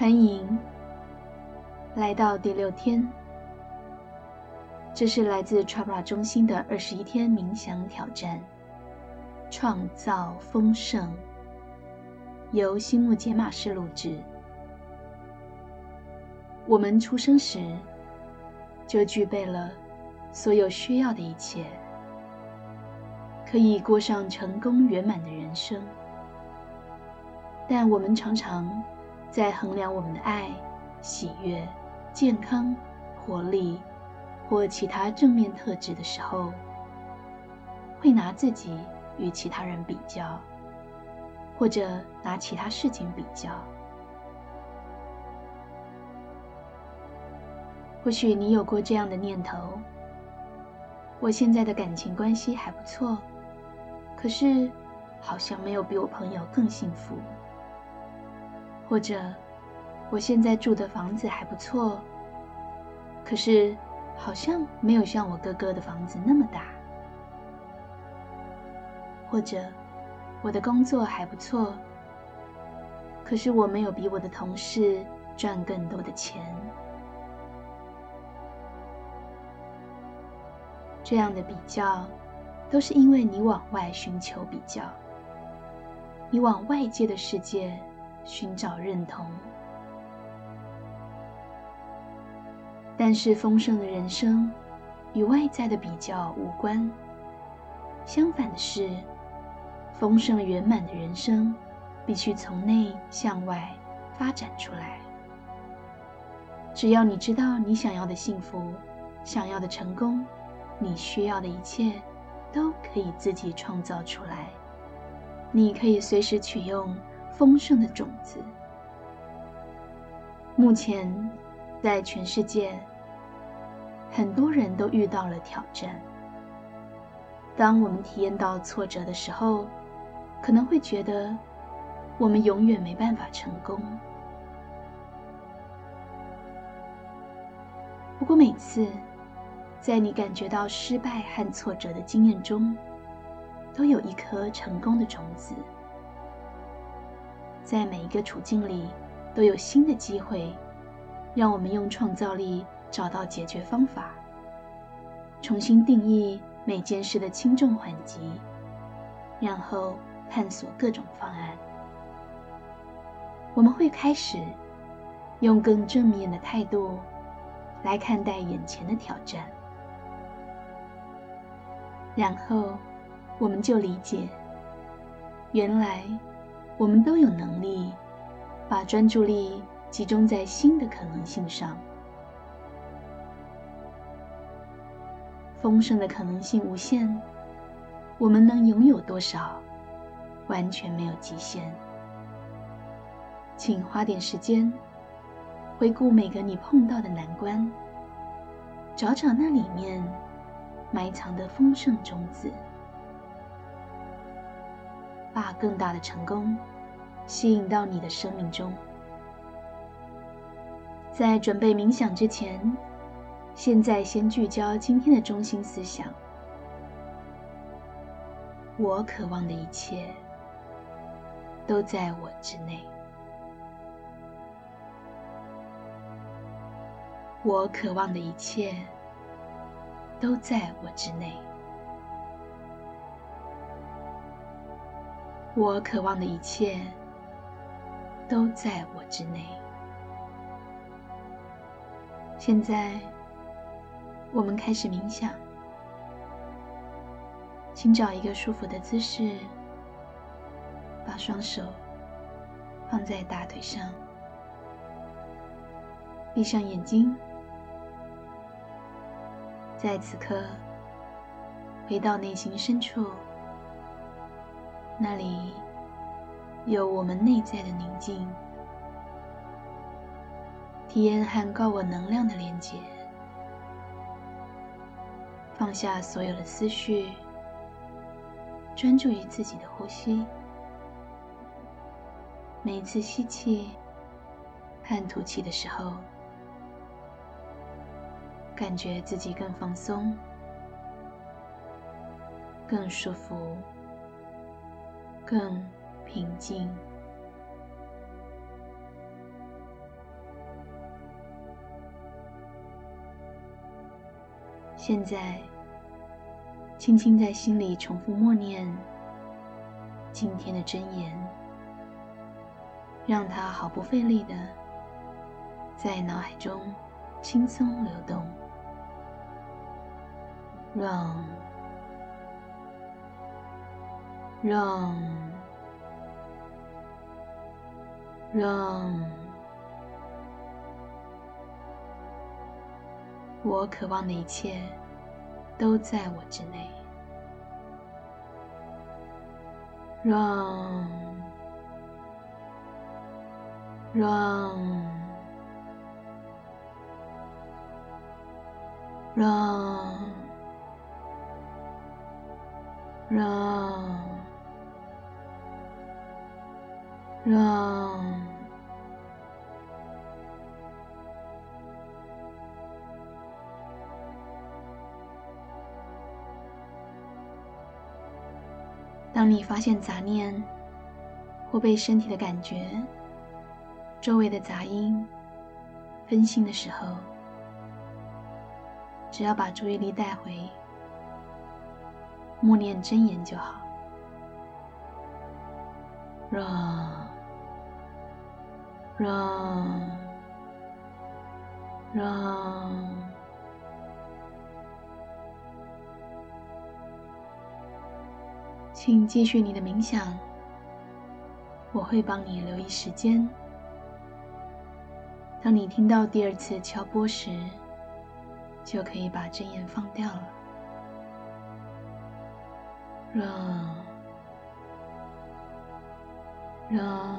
欢迎来到第六天。这是来自 Chakra 中心的二十一天冥想挑战，创造丰盛。由心木解码师录制。我们出生时就具备了所有需要的一切，可以过上成功圆满的人生。但我们常常在衡量我们的爱、喜悦、健康、活力或其他正面特质的时候，会拿自己与其他人比较，或者拿其他事情比较。或许你有过这样的念头：我现在的感情关系还不错，可是好像没有比我朋友更幸福。或者，我现在住的房子还不错，可是好像没有像我哥哥的房子那么大。或者，我的工作还不错，可是我没有比我的同事赚更多的钱。这样的比较，都是因为你往外寻求比较，你往外界的世界。寻找认同，但是丰盛的人生与外在的比较无关。相反的是，丰盛圆满的人生必须从内向外发展出来。只要你知道你想要的幸福、想要的成功、你需要的一切，都可以自己创造出来。你可以随时取用。丰盛的种子。目前，在全世界，很多人都遇到了挑战。当我们体验到挫折的时候，可能会觉得我们永远没办法成功。不过，每次在你感觉到失败和挫折的经验中，都有一颗成功的种子。在每一个处境里，都有新的机会，让我们用创造力找到解决方法，重新定义每件事的轻重缓急，然后探索各种方案。我们会开始用更正面的态度来看待眼前的挑战，然后我们就理解，原来。我们都有能力把专注力集中在新的可能性上。丰盛的可能性无限，我们能拥有多少，完全没有极限。请花点时间回顾每个你碰到的难关，找找那里面埋藏的丰盛种子。把更大的成功吸引到你的生命中。在准备冥想之前，现在先聚焦今天的中心思想：我渴望的一切都在我之内。我渴望的一切都在我之内。我渴望的一切都在我之内。现在，我们开始冥想。请找一个舒服的姿势，把双手放在大腿上，闭上眼睛，在此刻回到内心深处。那里有我们内在的宁静，体验和高我能量的连接，放下所有的思绪，专注于自己的呼吸。每一次吸气和吐气的时候，感觉自己更放松、更舒服。更平静。现在轻轻在心里重复默念今天的真言让它毫不费力的在脑海中轻松流动。让让，让。我渴望的一切都在我之内，让让让让让。当你发现杂念或被身体的感觉、周围的杂音分心的时候，只要把注意力带回，默念真言就好。让，让，让。请继续你的冥想，我会帮你留意时间。当你听到第二次敲钵时，就可以把真言放掉了。让，让，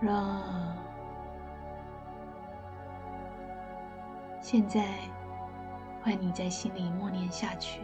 让。现在，换你在心里默念下去。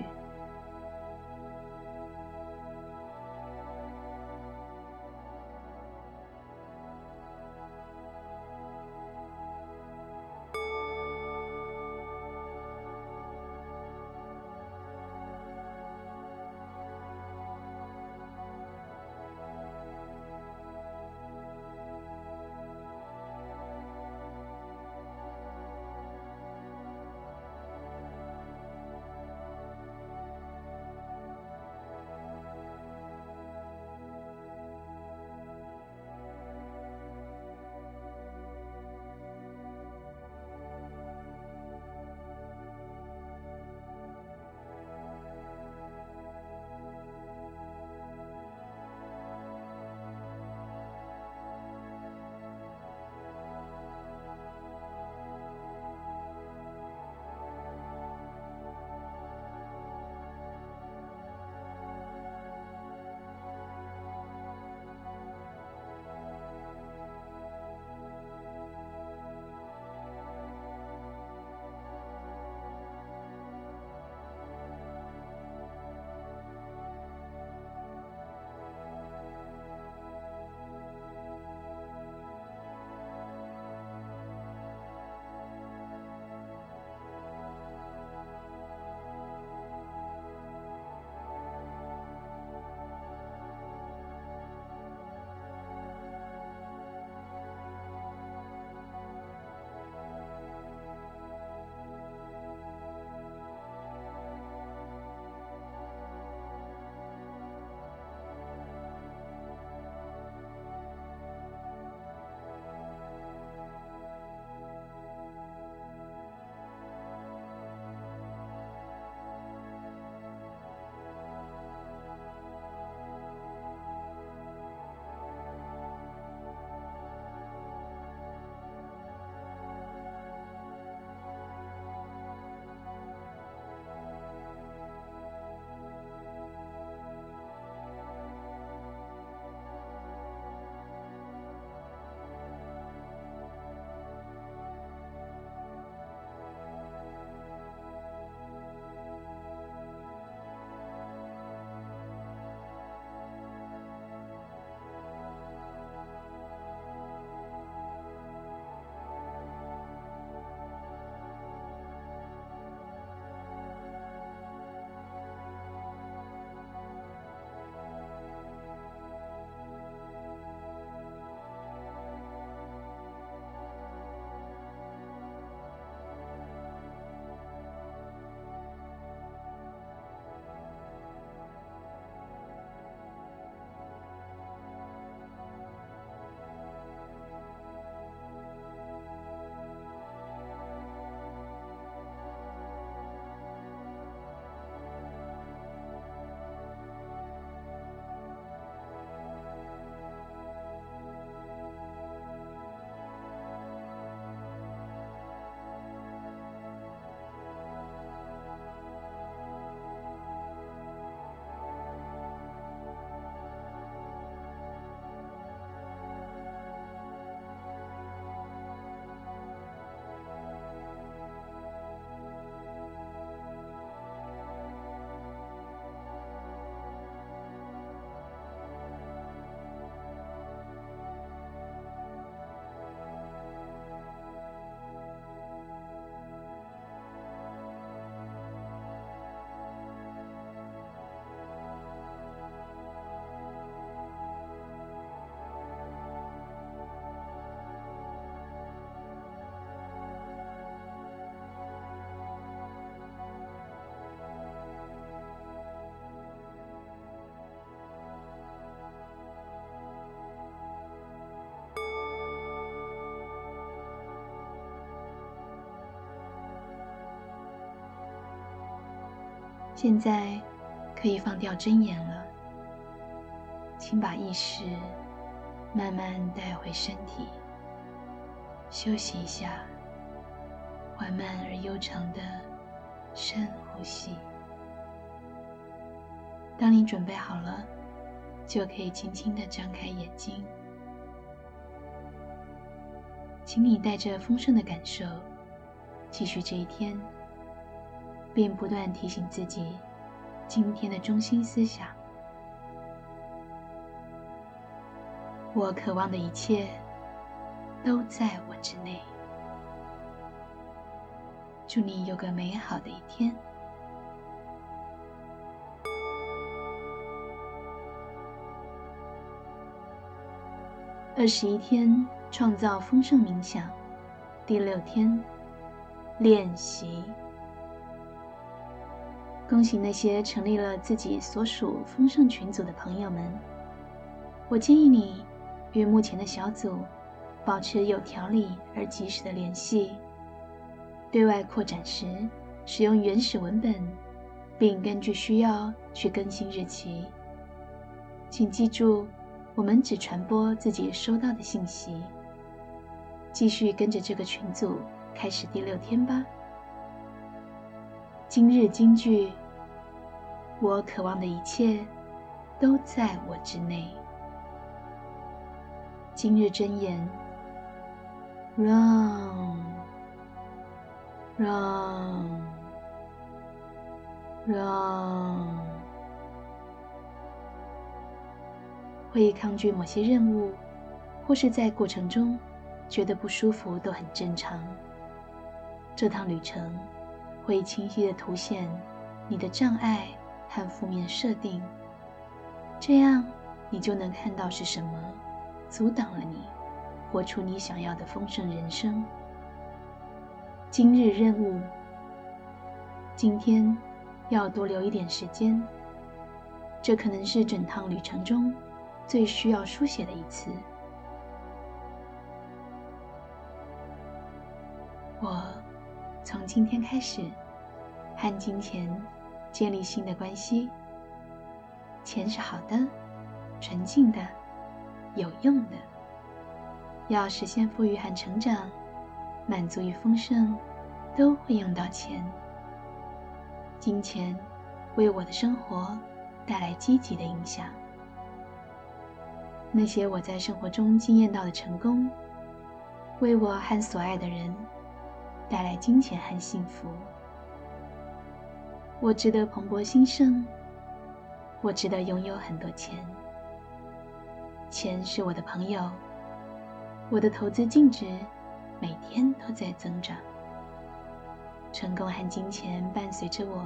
现在可以放掉睁眼了，请把意识慢慢带回身体，休息一下，缓慢而悠长的深呼吸。当你准备好了，就可以轻轻的张开眼睛。请你带着丰盛的感受，继续这一天。并不断提醒自己，今天的中心思想：我渴望的一切都在我之内。祝你有个美好的一天。二十一天创造丰盛冥想，第六天练习。恭喜那些成立了自己所属丰盛群组的朋友们！我建议你与目前的小组保持有条理而及时的联系。对外扩展时，使用原始文本，并根据需要去更新日期。请记住，我们只传播自己收到的信息。继续跟着这个群组开始第六天吧。今日金句：我渴望的一切都在我之内。今日真言：Run，Run，Run。会抗拒某些任务，或是在过程中觉得不舒服，都很正常。这趟旅程。会清晰的凸显你的障碍和负面设定，这样你就能看到是什么阻挡了你活出你想要的丰盛人生。今日任务，今天要多留一点时间，这可能是整趟旅程中最需要书写的一次。我。从今天开始，和金钱建立新的关系。钱是好的、纯净的、有用的。要实现富裕和成长，满足与丰盛，都会用到钱。金钱为我的生活带来积极的影响。那些我在生活中经验到的成功，为我和所爱的人。带来金钱和幸福，我值得蓬勃兴盛，我值得拥有很多钱。钱是我的朋友，我的投资净值每天都在增长。成功和金钱伴随着我，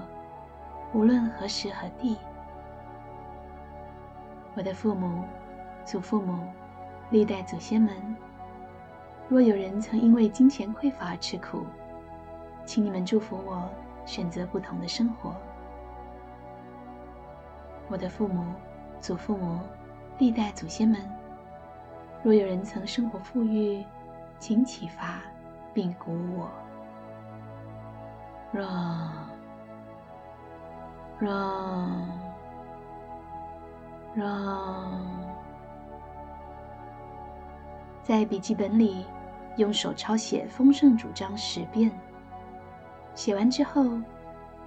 无论何时何地。我的父母、祖父母、历代祖先们。若有人曾因为金钱匮乏而吃苦，请你们祝福我选择不同的生活。我的父母、祖父母、历代祖先们，若有人曾生活富裕，请启发并鼓舞我。若若若在笔记本里。用手抄写丰盛主张十遍，写完之后，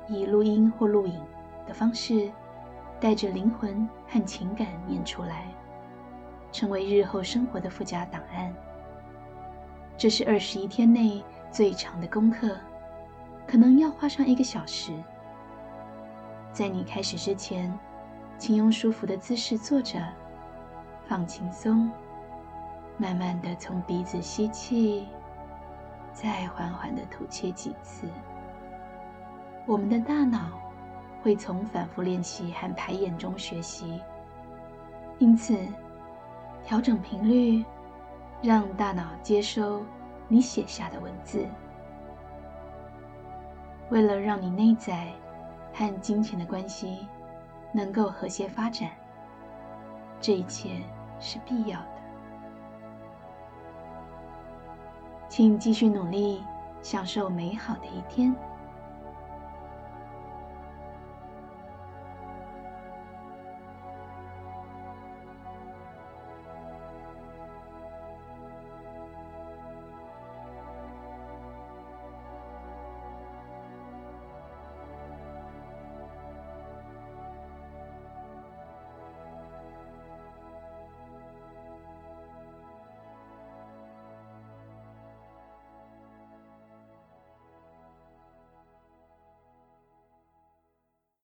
以录音或录影的方式，带着灵魂和情感念出来，成为日后生活的附加档案。这是二十一天内最长的功课，可能要花上一个小时。在你开始之前，请用舒服的姿势坐着，放轻松。慢慢的从鼻子吸气，再缓缓的吐气几次。我们的大脑会从反复练习和排演中学习，因此调整频率，让大脑接收你写下的文字。为了让你内在和金钱的关系能够和谐发展，这一切是必要的。请继续努力，享受美好的一天。